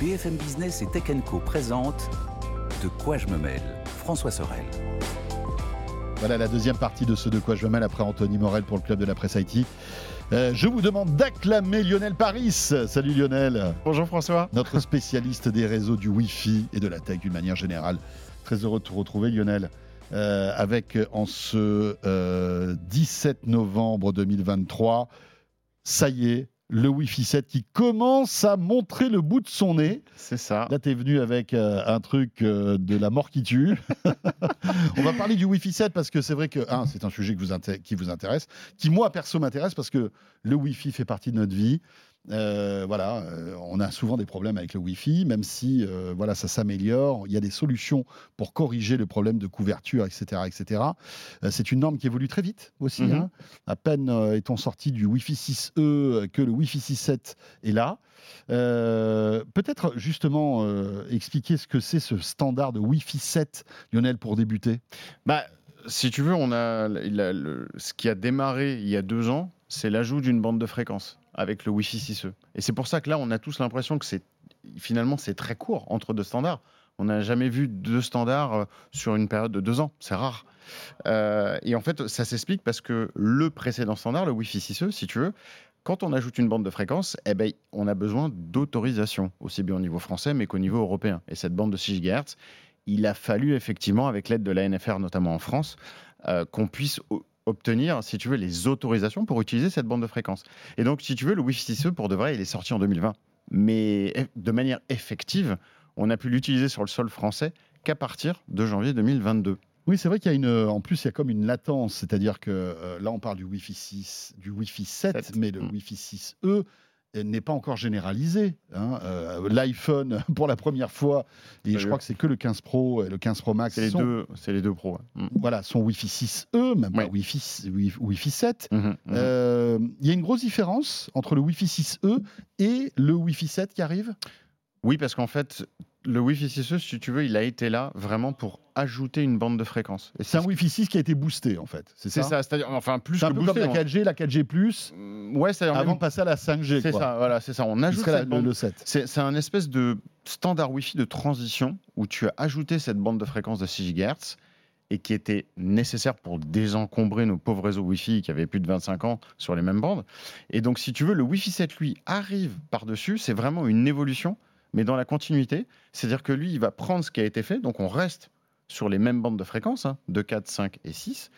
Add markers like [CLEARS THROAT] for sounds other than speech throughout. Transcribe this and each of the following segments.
BFM Business et Tech Co présente De quoi je me mêle François Sorel. Voilà la deuxième partie de ce De quoi je me mêle après Anthony Morel pour le club de la presse IT. Euh, je vous demande d'acclamer Lionel Paris. Salut Lionel. Bonjour François. Notre [LAUGHS] spécialiste des réseaux du Wi-Fi et de la tech d'une manière générale. Très heureux de te retrouver Lionel. Euh, avec en ce 17 euh, novembre 2023, ça y est, le Wi-Fi 7 qui commence à montrer le bout de son nez. C'est ça. Là, tu es venu avec euh, un truc euh, de la mort qui tue. [LAUGHS] On va parler du Wi-Fi 7 parce que c'est vrai que, c'est un sujet qui vous intéresse, qui moi, perso, m'intéresse parce que le Wi-Fi fait partie de notre vie. Euh, voilà, euh, on a souvent des problèmes avec le Wi-Fi, même si euh, voilà, ça s'améliore. Il y a des solutions pour corriger le problème de couverture, etc. etc. c'est une norme qui évolue très vite aussi. Mhm. Hein. À peine est-on sorti du Wi-Fi 6E que le Wi-Fi 6.7 est là. Peut-être justement expliquer ce que c'est ce standard de Wi-Fi 7, Lionel, pour débuter? Bah, si tu veux, on a, ce qui a démarré il y a deux ans, c'est l'ajout d'une bande de fréquence avec le Wi-Fi 6E. Et c'est pour ça que là, on a tous l'impression que c'est finalement c'est très court entre deux standards. On n'a jamais vu deux standards euh, sur une période de deux ans. C'est rare. Euh, et en fait, ça s'explique parce que le précédent standard, le Wi-Fi 6E, si tu veux, quand on ajoute une bande de fréquence, eh ben, on a besoin d'autorisation, aussi bien au niveau français, mais qu'au niveau européen. Et cette bande de 6 GHz, il a fallu effectivement, avec l'aide de la NFR, notamment en France, euh, qu'on puisse obtenir, si tu veux, les autorisations pour utiliser cette bande de fréquence. Et donc, si tu veux, le Wi-Fi 6E, pour de vrai, il est sorti en 2020. Mais de manière effective, on a pu l'utiliser sur le sol français qu'à partir de janvier 2022. Oui, c'est vrai qu'il y a une, en plus, il y a comme une latence, c'est-à-dire que euh, là, on parle du Wi-Fi 6, du Wi-Fi 7, mais le mm. Wi-Fi 6E, n'est pas encore généralisé. Hein. Euh, L'iPhone, [LAUGHS] pour la première fois, et je crois que c'est que le 15 Pro et le 15 Pro Max. C'est les, deux, les deux Pro. Mm. Voilà, son Wi-Fi 6E, même pas Wi-Fi, Wi-Fi 7. Mmh, mmh. euh, il y a une grosse différence entre le Wi-Fi 6E et le Wi-Fi 7 qui arrive? Oui, parce qu'en fait, le Wi-Fi 6E, si tu veux, il a été là vraiment pour ajouter une bande de fréquence. C'est un Wi-Fi 6 qui a été boosté en fait. C'est ça. ça c'est-à-dire enfin plus que un peu comme la 4G, la 4G+. Mm, ouais, c'est avant de passer à la 5G. C'est ça, voilà, c'est ça. On ajoute cette bande. le 7. C'est un espèce de standard Wi-Fi de transition où tu as ajouté cette bande de fréquence de 6 GHz et qui était nécessaire pour désencombrer nos pauvres réseaux Wi-Fi qui avaient plus de 25 ans sur les mêmes bandes. Et donc, si tu veux, le Wi-Fi 7, lui, arrive par-dessus. C'est vraiment une évolution mais dans la continuité. C'est-à-dire que lui, il va prendre ce qui a été fait, donc on reste sur les mêmes bandes de fréquences, hein, 2, 4, 5 et 6,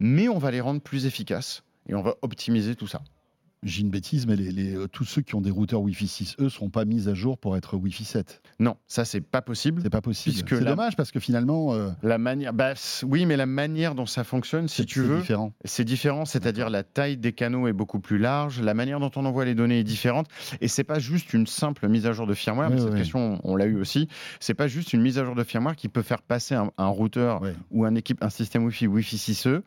mais on va les rendre plus efficaces et on va optimiser tout ça j'ai une bêtise, mais les, euh, tous ceux qui ont des routeurs Wi-Fi 6, eux, seront pas mis à jour pour être Wi-Fi 7. Non, ça c'est pas possible. C'est pas possible. C'est dommage parce que finalement. Euh, la manière, bah, oui, mais la manière dont ça fonctionne, si tu veux, différent. C'est différent, c'est-à-dire la taille des canaux est beaucoup plus large, la manière dont on envoie les données est différente, et c'est pas juste une simple mise à jour de firmware. cette question, on l'a eu aussi. C'est pas juste une mise à jour de firmware qui peut faire passer un, routeur ou un équipe, un système Wi-Fi Wi-Fi 6E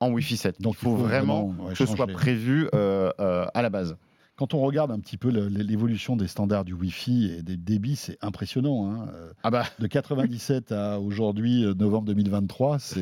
en Wi-Fi 7. Donc il faut, vraiment, que ce soit prévu euh, euh, à la base. Quand on regarde un petit peu l'évolution des standards du Wi-Fi et des débits, c'est impressionnant. Hein. Euh, ah bah. De 97 à aujourd'hui, novembre 2023, c'est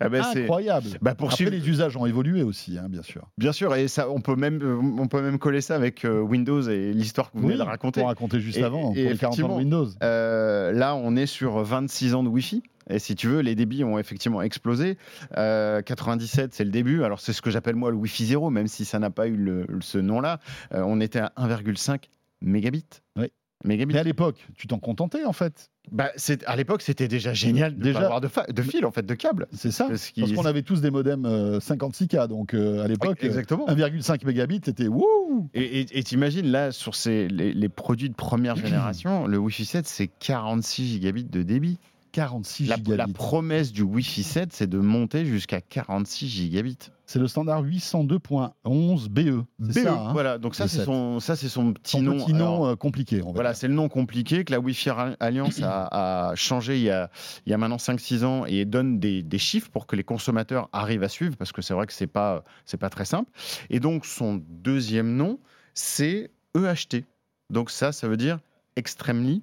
ah bah incroyable. Bah pour Après, les usages ont évolué aussi, hein, bien sûr. Bien sûr, et ça, on peut même, on peut même coller ça avec Windows et l'histoire que vous venez de raconter. Raconter juste avant, pour les 40 ans de Windows. là, on est sur 26 ans de Wi-Fi. Et si tu veux, les débits ont effectivement explosé. 97, euh, c'est le début. Alors, c'est ce que j'appelle moi le Wi-Fi 0, même si ça n'a pas eu ce nom-là. Euh, on était à 1,5 mégabits. Oui. Mégabits. Mais à l'époque, tu t'en contentais en fait bah, à l'époque, c'était déjà génial de déjà avoir de, de fil en fait, de câble. C'est ça. Parce, qu'on avait tous des modems 56K, euh, donc à l'époque, 1,5 mégabits, c'était wouh. Et t'imagines là sur ces, les, les, produits de première [CLEARS THROAT] génération, le Wi-Fi 7, c'est 46 gigabits de débit. 46 la, gigabits. La promesse du Wi-Fi 7, c'est de monter jusqu'à 46 gigabits. C'est le standard 802.11 BE. BE, ça, hein, voilà. Donc ça, c'est son, ça, c'est son petit nom. Petit nom euh, compliqué. voilà, c'est le nom compliqué que la Wi-Fi Alliance a, changé il y a, il y a maintenant 5-6 ans et donne des, des, chiffres pour que les consommateurs arrivent à suivre parce que c'est vrai que c'est pas, c'est pas très simple. Et donc son deuxième nom, c'est EHT. Donc ça, ça veut dire Extremely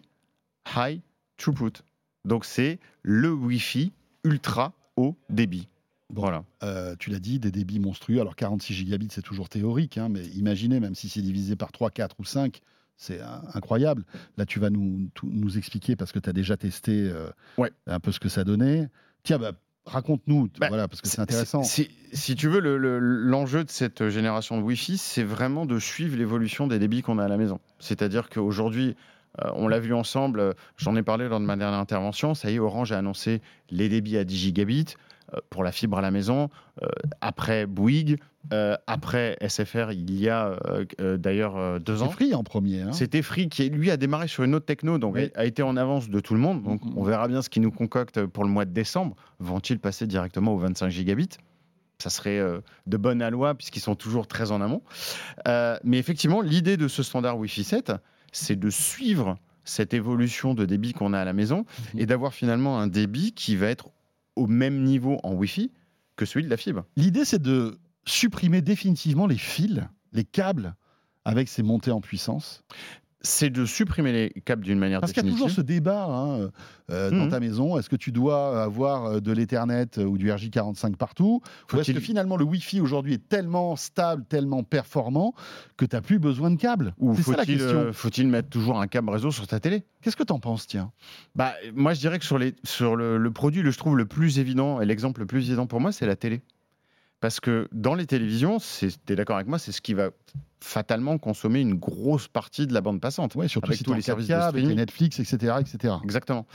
High Throughput. Donc c'est le Wi-Fi ultra haut débit. voilà. Euh, tu l'as dit, des débits monstrueux. Alors 46 gigabits, c'est toujours théorique, hein, mais imaginez, même si c'est divisé par 3, 4 ou 5, C'est incroyable. Là, tu vas nous, nous expliquer parce que tu as déjà testé euh, Ouais. un peu ce que ça donnait. Tiens, bah, raconte-nous, Bah, voilà, parce que c'est intéressant. Si, si tu veux, le- le- l'enjeu de cette génération de Wi-Fi, c'est vraiment de suivre l'évolution des débits qu'on a à la maison. C'est-à-dire qu'aujourd'hui, on l'a vu ensemble, euh, j'en ai parlé lors de ma dernière intervention, ça y est, Orange a annoncé les débits à 10 gigabits euh, pour la fibre à la maison. Euh, après Bouygues, euh, après SFR, il y a euh, euh, d'ailleurs euh, deux ans. Free en premier. hein. C'était Free qui, lui, a démarré sur une autre techno, donc Oui. a, a été en avance de tout le monde. Donc, Mhm. on verra bien ce qu'ils nous concoctent pour le mois de décembre. Vont-ils passer directement aux 25 gigabits? Ça serait euh, de bonne loi puisqu'ils sont toujours très en amont. Euh, mais effectivement, l'idée de ce standard Wi-Fi 7, c'est de suivre cette évolution de débit qu'on a à la maison Mhm. et d'avoir finalement un débit qui va être au même niveau en Wi-Fi que celui de la fibre. L'idée, c'est de supprimer définitivement les fils, les câbles avec ces montées en puissance. C'est de supprimer les câbles d'une manière Parce qu'il y a toujours définitive. ce débat hein, euh, dans Mhm. ta maison. Est-ce que tu dois avoir euh, de l'Ethernet ou du RJ45 partout Ou est-ce que finalement le Wi-Fi aujourd'hui est tellement stable, tellement performant que tu n'as plus besoin de câbles? Ou C'est ça la faut-il question. euh, faut-il mettre toujours un câble réseau sur ta télé? Qu'est-ce que tu en penses, tiens? Bah, moi, je dirais que sur, les, sur le, le produit, le, je trouve le plus évident, et l'exemple le plus évident pour moi, c'est la télé. Parce que dans les télévisions, tu es d'accord avec moi, c'est ce qui va fatalement consommer une grosse partie de la bande passante. Ouais, surtout Avec si tous les services de avec les streaming. Netflix, etc. etc. Exactement.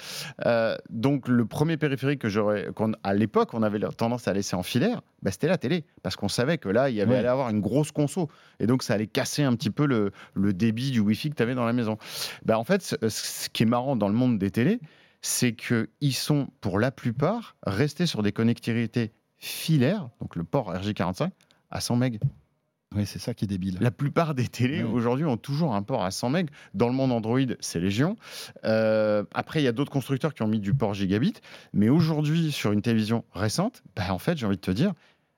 Euh, donc, le premier périphérique que j'aurais, à l'époque, on avait tendance à laisser en filaire, bah, c'était la télé. Parce qu'on savait que là, il y avait Ouais. allait avoir une grosse conso. Et donc, ça allait casser un petit peu le, le débit du Wi-Fi que tu avais dans la maison. Bah, en fait, ce, ce qui est marrant dans le monde des télés, c'est qu'ils sont, pour la plupart, restés sur des connectivités filaires, donc le port RJ45, à 100 MB. Oui, c'est ça qui est débile. La plupart des télés aujourd'hui ont toujours un port à 100 MB. Dans le monde Android, c'est Légion. Euh, après, il y a d'autres constructeurs qui ont mis du port gigabit. Mais aujourd'hui, sur une télévision récente, bah, en fait, j'ai envie de te dire,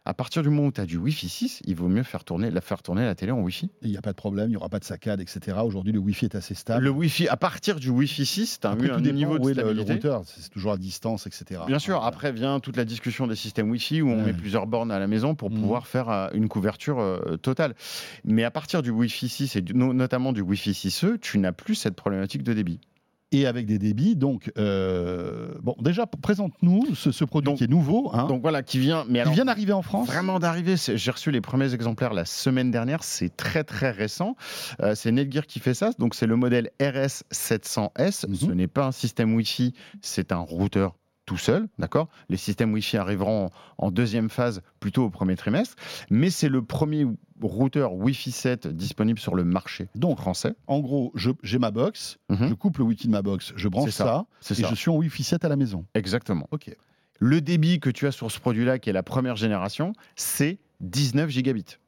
à partir du moment où tu as du Wi-Fi 6, il vaut mieux faire tourner, la faire tourner la télé en Wi-Fi. Il n'y a pas de problème, il n'y aura pas de saccade, etc. Aujourd'hui, le Wi-Fi est assez stable. Le Wi-Fi, à partir du Wi-Fi 6, tu as Après, un tout dépend niveau où de est le, le stabilité. routeur. C'est toujours à distance, etc. Bien sûr, Voilà. après vient toute la discussion des systèmes Wi-Fi où on Ouais. met plusieurs bornes à la maison pour Mhm. pouvoir faire euh, une couverture euh, totale. Mais à partir du Wi-Fi 6 et du- notamment du Wi-Fi 6E, tu n'as plus cette problématique de débit. Et avec des débits. Donc, euh, bon, déjà, présente-nous ce, ce produit Donc- qui est nouveau, hein, Donc voilà, qui vient. Mais qui alors, vient d'arriver en France. Vraiment d'arriver, j'ai reçu les premiers exemplaires la semaine dernière, c'est très très récent. Euh, c'est Netgear qui fait ça, donc c'est le modèle RS700S. Mhm. Ce n'est pas un système Wi-Fi, c'est un routeur tout seul, d'accord? Les systèmes Wi-Fi arriveront en, deuxième phase, plutôt au premier trimestre, mais c'est le premier routeur Wi-Fi 7 disponible sur le marché Donc, français. en gros, j'ai ma box, Mhm. je coupe le Wi-Fi de ma box, je branche ça, ça, C'est et ça, je suis en Wi-Fi 7 à la maison. exactement. Ok. Le débit que tu as sur ce produit-là, qui est la première génération, c'est 19 gigabits.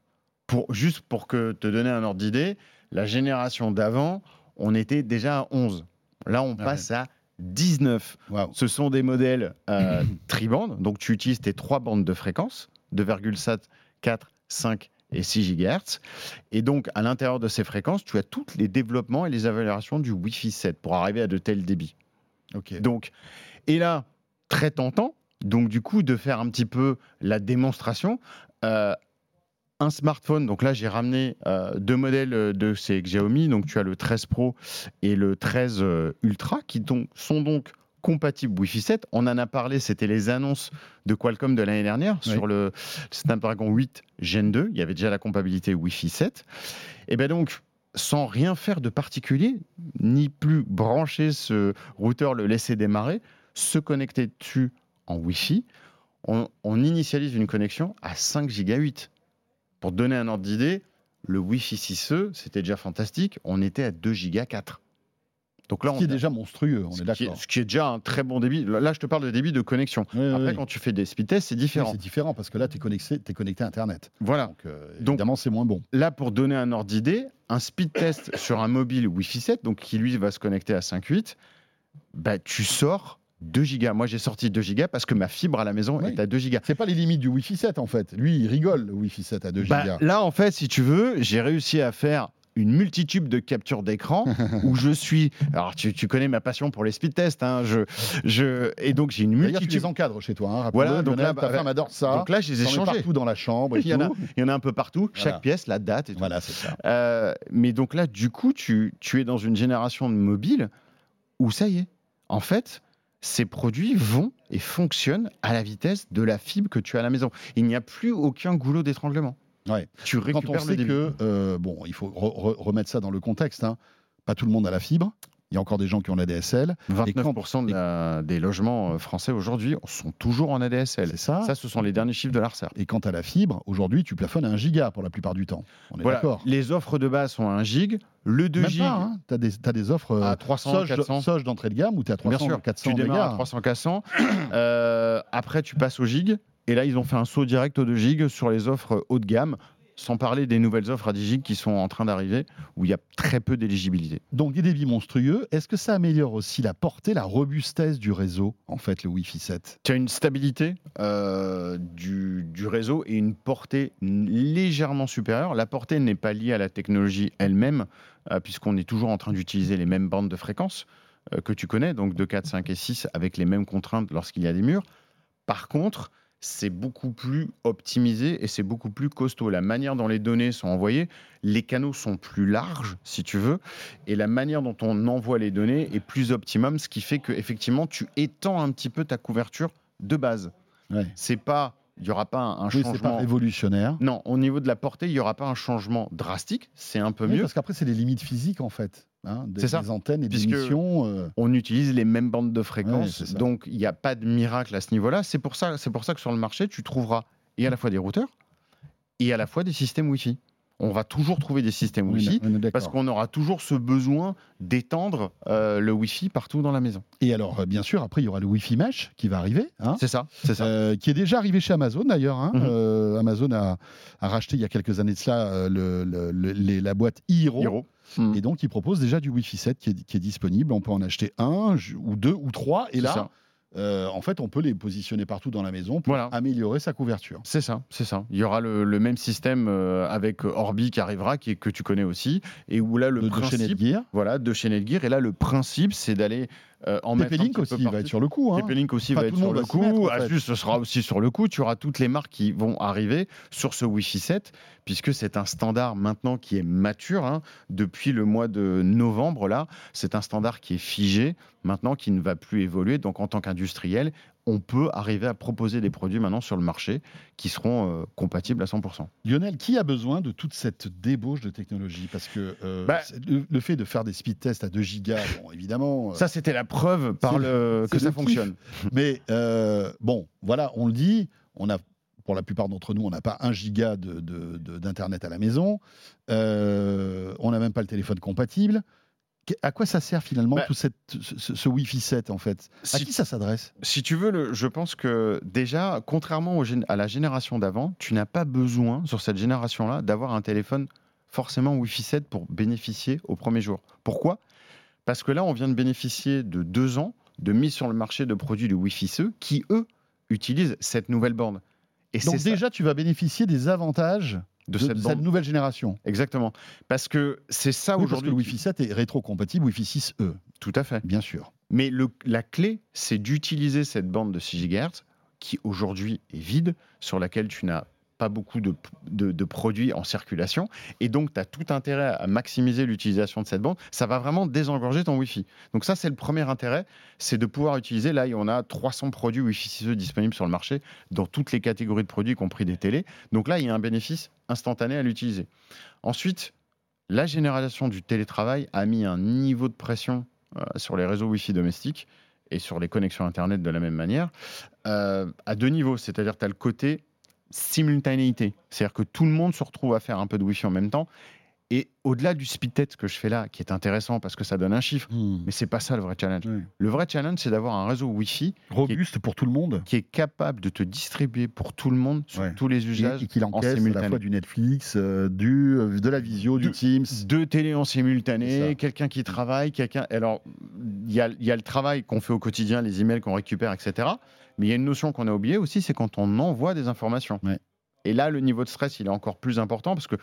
Pour, juste pour que te donner un ordre d'idée, la génération d'avant, on était déjà à 11. Là, on Ah passe à 19. Waouh. Ce sont des modèles euh, [COUGHS] tribandes, donc tu utilises tes trois bandes de fréquence, 2,7, 4, 5 et 6 GHz. Et donc, à l'intérieur de ces fréquences, tu as tous les développements et les améliorations du Wi-Fi 7 pour arriver à de tels débits. Ok. Donc, et là, très tentant, donc du coup, de faire un petit peu la démonstration. euh, un smartphone, donc là j'ai ramené euh, deux modèles euh, de chez Xiaomi, donc tu as le 13 Pro et le 13 euh, Ultra qui donc- sont donc compatibles Wi-Fi 7. On en a parlé, c'était les annonces de Qualcomm de l'année dernière Oui. sur le Snapdragon 8 Gen 2. Il y avait déjà la compatibilité Wi-Fi 7. Et bien donc, sans rien faire de particulier, ni plus brancher ce routeur, le laisser démarrer, se connecter dessus en Wi-Fi, on, on initialise une connexion à 5 Go 8. Pour te donner un ordre d'idée, le Wi-Fi 6E, c'était déjà fantastique, on était à 2 Go 4. Donc là, Ce qui est a- déjà monstrueux, on ce est d'accord. ce qui est déjà un très bon débit. Là, je te parle de débit de connexion. Oui, Après, oui. quand tu fais des speed tests, c'est Oui, différent. C'est différent parce que là, tu es connecté, connecté à Internet. voilà. Donc, euh, Donc- évidemment, c'est moins bon. Là, pour donner un ordre d'idée, un speed test sur un mobile Wi-Fi 7, donc qui lui va se connecter à 5.8, bah, tu sors 2 gigas. Moi, j'ai sorti 2 gigas parce que ma fibre à la maison Oui. est à 2 gigas. C'est pas les limites du Wi-Fi 7 en fait. Lui, il rigole le Wi-Fi 7 à 2 Bah, gigas. là, en fait, si tu veux, j'ai réussi à faire une multitude de captures d'écran [LAUGHS] où je suis. Alors, tu, tu connais ma passion pour les speed tests. Hein, je, je, et donc, j'ai une D'ailleurs, tu multitude. les encadres chez toi. Hein, Voilà, donc là, ta bah, femme adore ça. Donc là, je les ai changés. partout dans la chambre et [LAUGHS] Il y, en a, il y en a un peu partout. Voilà. Chaque pièce, la date et tout. Voilà, c'est ça. Euh, mais donc là, du coup, tu, tu es dans une génération de mobiles où ça y est. En fait, ces produits vont et fonctionnent à la vitesse de la fibre que tu as à la maison. Il n'y a plus aucun goulot d'étranglement. Ouais. Tu Quand on récupères le sait débit. que, euh, bon, il faut re- re- remettre ça dans le contexte, hein, pas tout le monde a la fibre. Il y a encore des gens qui ont la DSL. 29% de la- des logements euh, français aujourd'hui sont toujours en ADSL. C'est ça. Ça, ce sont les derniers chiffres de l'ARCER. Et quant à la fibre, aujourd'hui, tu plafonnes à 1 giga pour la plupart du temps. On est Voilà, d'accord. les offres de base sont à 1 gig, le 2 Même gig hein. tu as, des offres euh, à 300, Soge, 400. Soge d'entrée de gamme où tu es à 300, Bien sûr, 400 tu démarres à 300 400. [COUGHS] Euh, après, tu passes au gig. Et là, ils ont fait un saut direct au 2 gig sur les offres haut de gamme, sans parler des nouvelles offres à 10 gig qui sont en train d'arriver, où il y a très peu d'éligibilité. Donc des débits monstrueux. Est-ce que ça améliore aussi la portée, la robustesse du réseau, en fait, le Wi-Fi 7 Tu as une stabilité euh, du, du réseau et une portée légèrement supérieure. La portée n'est pas liée à la technologie elle-même, euh, puisqu'on est toujours en train d'utiliser les mêmes bandes de fréquences euh, que tu connais, donc 2, 4, 5 et 6, avec les mêmes contraintes lorsqu'il y a des murs. Par contre, c'est beaucoup plus optimisé et c'est beaucoup plus costaud. La manière dont les données sont envoyées, les canaux sont plus larges, si tu veux, et la manière dont on envoie les données est plus optimum, ce qui fait que effectivement, tu étends un petit peu ta couverture de base. Ouais. C'est pas, il y aura pas un, un Oui, pas changement. révolutionnaire. Non, au niveau de la portée, il y aura pas un changement drastique. C'est un peu Oui, mieux. parce qu'après, c'est les limites physiques, en fait. Hein, des, C'est ça. des antennes et des Puisque- missions. euh, on utilise les mêmes bandes de fréquences, donc il n'y a pas de miracle à ce niveau-là. C'est pour ça, pour ça que sur le marché, tu trouveras et à la fois des routeurs et à la fois des systèmes Wi-Fi. On va toujours trouver des systèmes Wi-Fi parce qu'on aura toujours ce besoin d'étendre euh, le Wi-Fi partout dans la maison. Et alors, euh, bien sûr, après, il y aura le Wi-Fi Mesh qui va arriver. hein, C'est ça, c'est ça. qui est déjà arrivé chez Amazon d'ailleurs. hein. Mhm. Amazon a, a racheté il y a quelques années de cela le- le- le- les- la boîte Hero. Hiro. Mm. Et donc, il propose déjà du Wi-Fi 7 qui est, qui est disponible. On peut en acheter un, ou deux, ou trois. Et là, ça. euh, en fait, on peut les positionner partout dans la maison pour Voilà. améliorer sa couverture. C'est ça, c'est ça. Il y aura le, le même système euh, avec Orbi qui arrivera, qui, est- que tu connais aussi, et où là le de, de chez principe, Netgear. voilà, de chez Netgear, et là le principe, c'est d'aller euh, en TP-Link aussi, va être sur le coup. hein. TP-Link aussi va être sur le mettre, coup. en fait. Asus, ce sera aussi sur le coup. Tu auras toutes les marques qui vont arriver sur ce Wi-Fi 7, puisque c'est un standard maintenant qui est mature. hein. Depuis le mois de novembre, là, c'est un standard qui est figé, maintenant qui ne va plus évoluer. Donc, en tant qu'industriel, on peut arriver à proposer des produits maintenant sur le marché qui seront euh, compatibles à 100%. Lionel, qui a besoin de toute cette débauche de technologie? Parce que euh, Bah- le, le fait de faire des speed tests à 2 gigas, bon, évidemment. euh, Ça, c'était la preuve par c'est- le, que ça le kiff. fonctionne. Mais bon, voilà, on le dit, on a, pour la plupart d'entre nous, on n'a pas un giga de- de- de- d'internet à la maison, Euh, on n'a même pas le téléphone compatible. À quoi ça sert finalement Bah, tout cette, ce, Wi-Fi 7 en fait? À qui ça s'adresse? Si tu veux, le- je pense que déjà, contrairement au à la génération d'avant, tu n'as pas besoin, sur cette génération-là, d'avoir un téléphone forcément Wi-Fi 7 pour bénéficier au premier jour. Pourquoi? Parce que là, on vient de bénéficier de deux ans de mise sur le marché de produits de Wi-Fi CE qui, eux, utilisent cette nouvelle bande. Et Donc ça, déjà, tu vas bénéficier des avantages de, de, cette cette bande. nouvelle génération. Exactement. Parce que c'est ça Oui, parce que aujourd'hui. Wi-Fi 7 est rétro-compatible Wi-Fi 6E, Tout à fait. bien sûr. Mais le- la clé, c'est d'utiliser cette bande de 6 GHz qui aujourd'hui est vide, sur laquelle tu n'as pas beaucoup de, produits en circulation. Et donc, tu as tout intérêt à maximiser l'utilisation de cette bande. Ça va vraiment désengorger ton Wi-Fi. Donc ça, c'est le premier intérêt, c'est de pouvoir utiliser. Là, on a 300 produits Wi-Fi 6E disponibles sur le marché, dans toutes les catégories de produits, y compris des télés. Donc là, il y a un bénéfice instantané à l'utiliser. Ensuite, la génération du télétravail a mis un niveau de pression euh, sur les réseaux Wi-Fi domestiques et sur les connexions Internet de la même manière, euh, à deux niveaux. C'est-à-dire, tu as le côté simultanéité. C'est-à-dire que tout le monde se retrouve à faire un peu de Wi-Fi en même temps. Et au-delà du speed test que je fais là, qui est intéressant parce que ça donne un chiffre, mais c'est pas ça le vrai challenge. Oui. Le vrai challenge, c'est d'avoir un réseau Wi-Fi Robuste pour tout le monde. qui est capable de te distribuer pour tout le monde sur Ouais. tous les Et, usages et qu'il en encaisse à la fois du Netflix, euh, du, euh, de la visio, du Du- Teams. Deux télés en simultané, quelqu'un qui travaille, quelqu'un. Alors, il y a, il y a le travail qu'on fait au quotidien, les emails qu'on récupère, etc. Mais il y a une notion qu'on a oubliée aussi, c'est quand on envoie des informations. Ouais. Et là, le niveau de stress, il est encore plus important parce que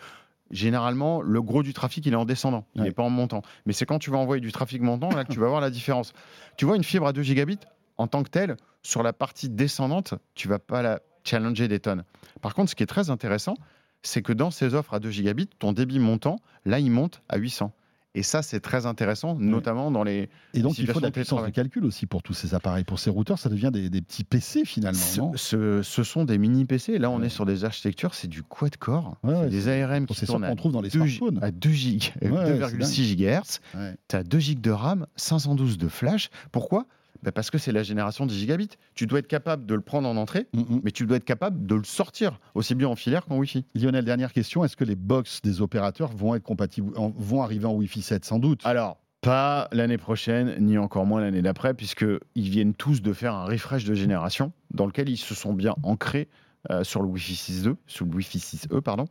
généralement, le gros du trafic, il est en descendant, il n'est Ouais. pas en montant. Mais c'est quand tu vas envoyer du trafic montant, là, que tu vas voir la différence. Tu vois, une fibre à 2 gigabits, en tant que telle, sur la partie descendante, tu vas pas la challenger des tonnes. Par contre, ce qui est très intéressant, c'est que dans ces offres à 2 gigabits, ton débit montant, là, il monte à 800. Et ça, c'est très intéressant, notamment dans les. Et donc, il faut de la puissance de calcul aussi pour tous ces appareils. Pour ces routeurs, ça devient des, des petits PC finalement. Ce, non ce- ce sont des mini PC. Là, on Ouais. est sur des architectures, c'est du quad-core. Ouais, des ARM qui tournent qu'on trouve dans les 2, smartphones. à 2 gigs, Ouais, ouais, 2,6 GHz. Tu as 2 gigs de RAM, 512 de flash. Pourquoi? Bah Parce que c'est la génération 10 gigabits. Tu dois être capable de le prendre en entrée, Mm, mm. mais tu dois être capable de le sortir, aussi bien en filaire qu'en Wi-Fi. Lionel, dernière question. Est-ce que les box des opérateurs vont être compatibles, vont arriver en Wi-Fi 7 sans doute? Alors, pas l'année prochaine, ni encore moins l'année d'après, puisqu'ils viennent tous de faire un refresh de génération dans lequel ils se sont bien ancrés euh, sur le Wi-Fi 6.2, sur le Wi-Fi 6E, pardon.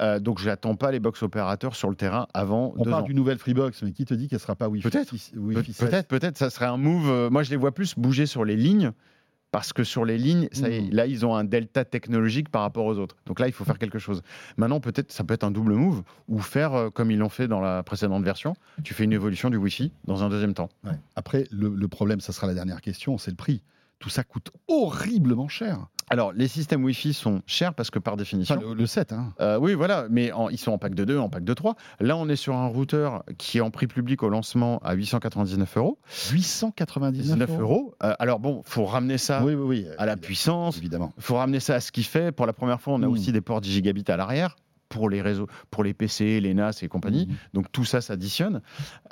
Euh, donc, je n'attends pas les box opérateurs sur le terrain avant On deux parle ans. d'une nouvelle Freebox, mais qui te dit qu'elle sera pas Wi-Fi Peut-être. 6 Pe- Wi-Fi 7 Peut-être, peut-être, ça serait un move. euh, moi, je les vois plus bouger sur les lignes. Parce que sur les lignes, ça est, Mhm. là, ils ont un delta technologique par rapport aux autres. Donc là, il faut faire quelque chose. Maintenant, peut-être, ça peut être un double move ou faire euh, comme ils l'ont fait dans la précédente version. Tu fais une évolution du Wi-Fi dans un deuxième temps. Ouais. Après, le, le problème, ça sera la dernière question, c'est le prix. Tout ça coûte horriblement cher. Alors, les systèmes Wi-Fi sont chers parce que par définition. Enfin, le, le 7, hein. Euh, oui, voilà, mais en- ils sont en pack de 2, en pack de 3. Là, on est sur un routeur qui est en prix public au lancement à 899 euros. 899 19 euros. Euh, alors bon, faut ramener ça Oui, oui, oui. à la puissance. Évidemment. Il faut ramener ça à ce qu'il fait. Pour la première fois, on a Mm. aussi des ports 10 gigabits à l'arrière pour les réseaux, pour les PC, les NAS et compagnie. Mhm. Donc tout ça s'additionne.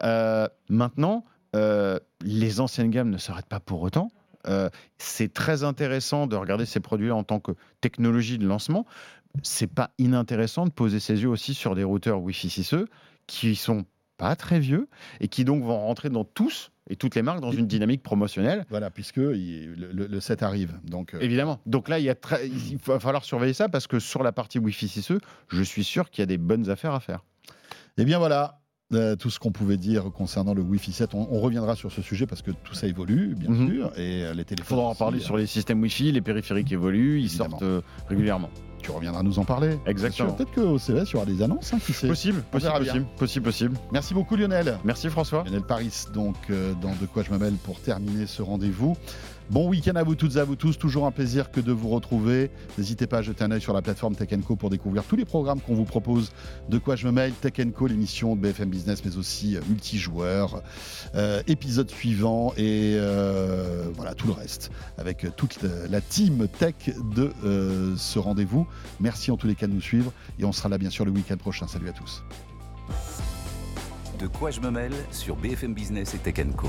Euh, maintenant, euh, les anciennes gammes ne s'arrêtent pas pour autant. Euh, c'est très intéressant de regarder ces produits en tant que technologie de lancement. C'est pas inintéressant de poser ses yeux aussi sur des routeurs Wi-Fi 6E qui sont pas très vieux et qui donc vont rentrer dans tous et toutes les marques dans une dynamique promotionnelle. Voilà, puisque il- le, le- le 7 arrive. Donc, euh, Évidemment. Donc là, il, y a très- il va falloir surveiller ça parce que sur la partie Wi-Fi 6E, je suis sûr qu'il y a des bonnes affaires à faire. Eh bien voilà, euh, tout ce qu'on pouvait dire concernant le Wi-Fi 7. On, on reviendra sur ce sujet parce que tout ça évolue, bien Mhm. sûr. Et euh, les Il téléphones. faudra en parler sur les systèmes Wi-Fi, les périphériques évoluent, ils Évidemment. sortent euh, régulièrement. Tu reviendras nous en parler. Exactement. Peut-être qu'au CES, il y aura des annonces, hein, qui sait. Possible, possible, possible, possible, possible. Merci beaucoup, Lionel. Merci François. Lionel Paris, donc, euh, dans De quoi je me mêle pour terminer ce rendez-vous. Bon week-end à vous toutes et à vous tous. Toujours un plaisir que de vous retrouver. N'hésitez pas à jeter un œil sur la plateforme Tech Co pour découvrir tous les programmes qu'on vous propose. De quoi je me mêle, Tech Co, l'émission de BFM Business, mais aussi euh, multijoueur, euh, épisode suivant et euh, voilà tout le reste avec toute la- la team tech de euh, ce rendez-vous. Merci en tous les cas de nous suivre et on sera là bien sûr le week-end prochain. Salut à tous. De quoi je me mêle sur BFM Business et Tech Co.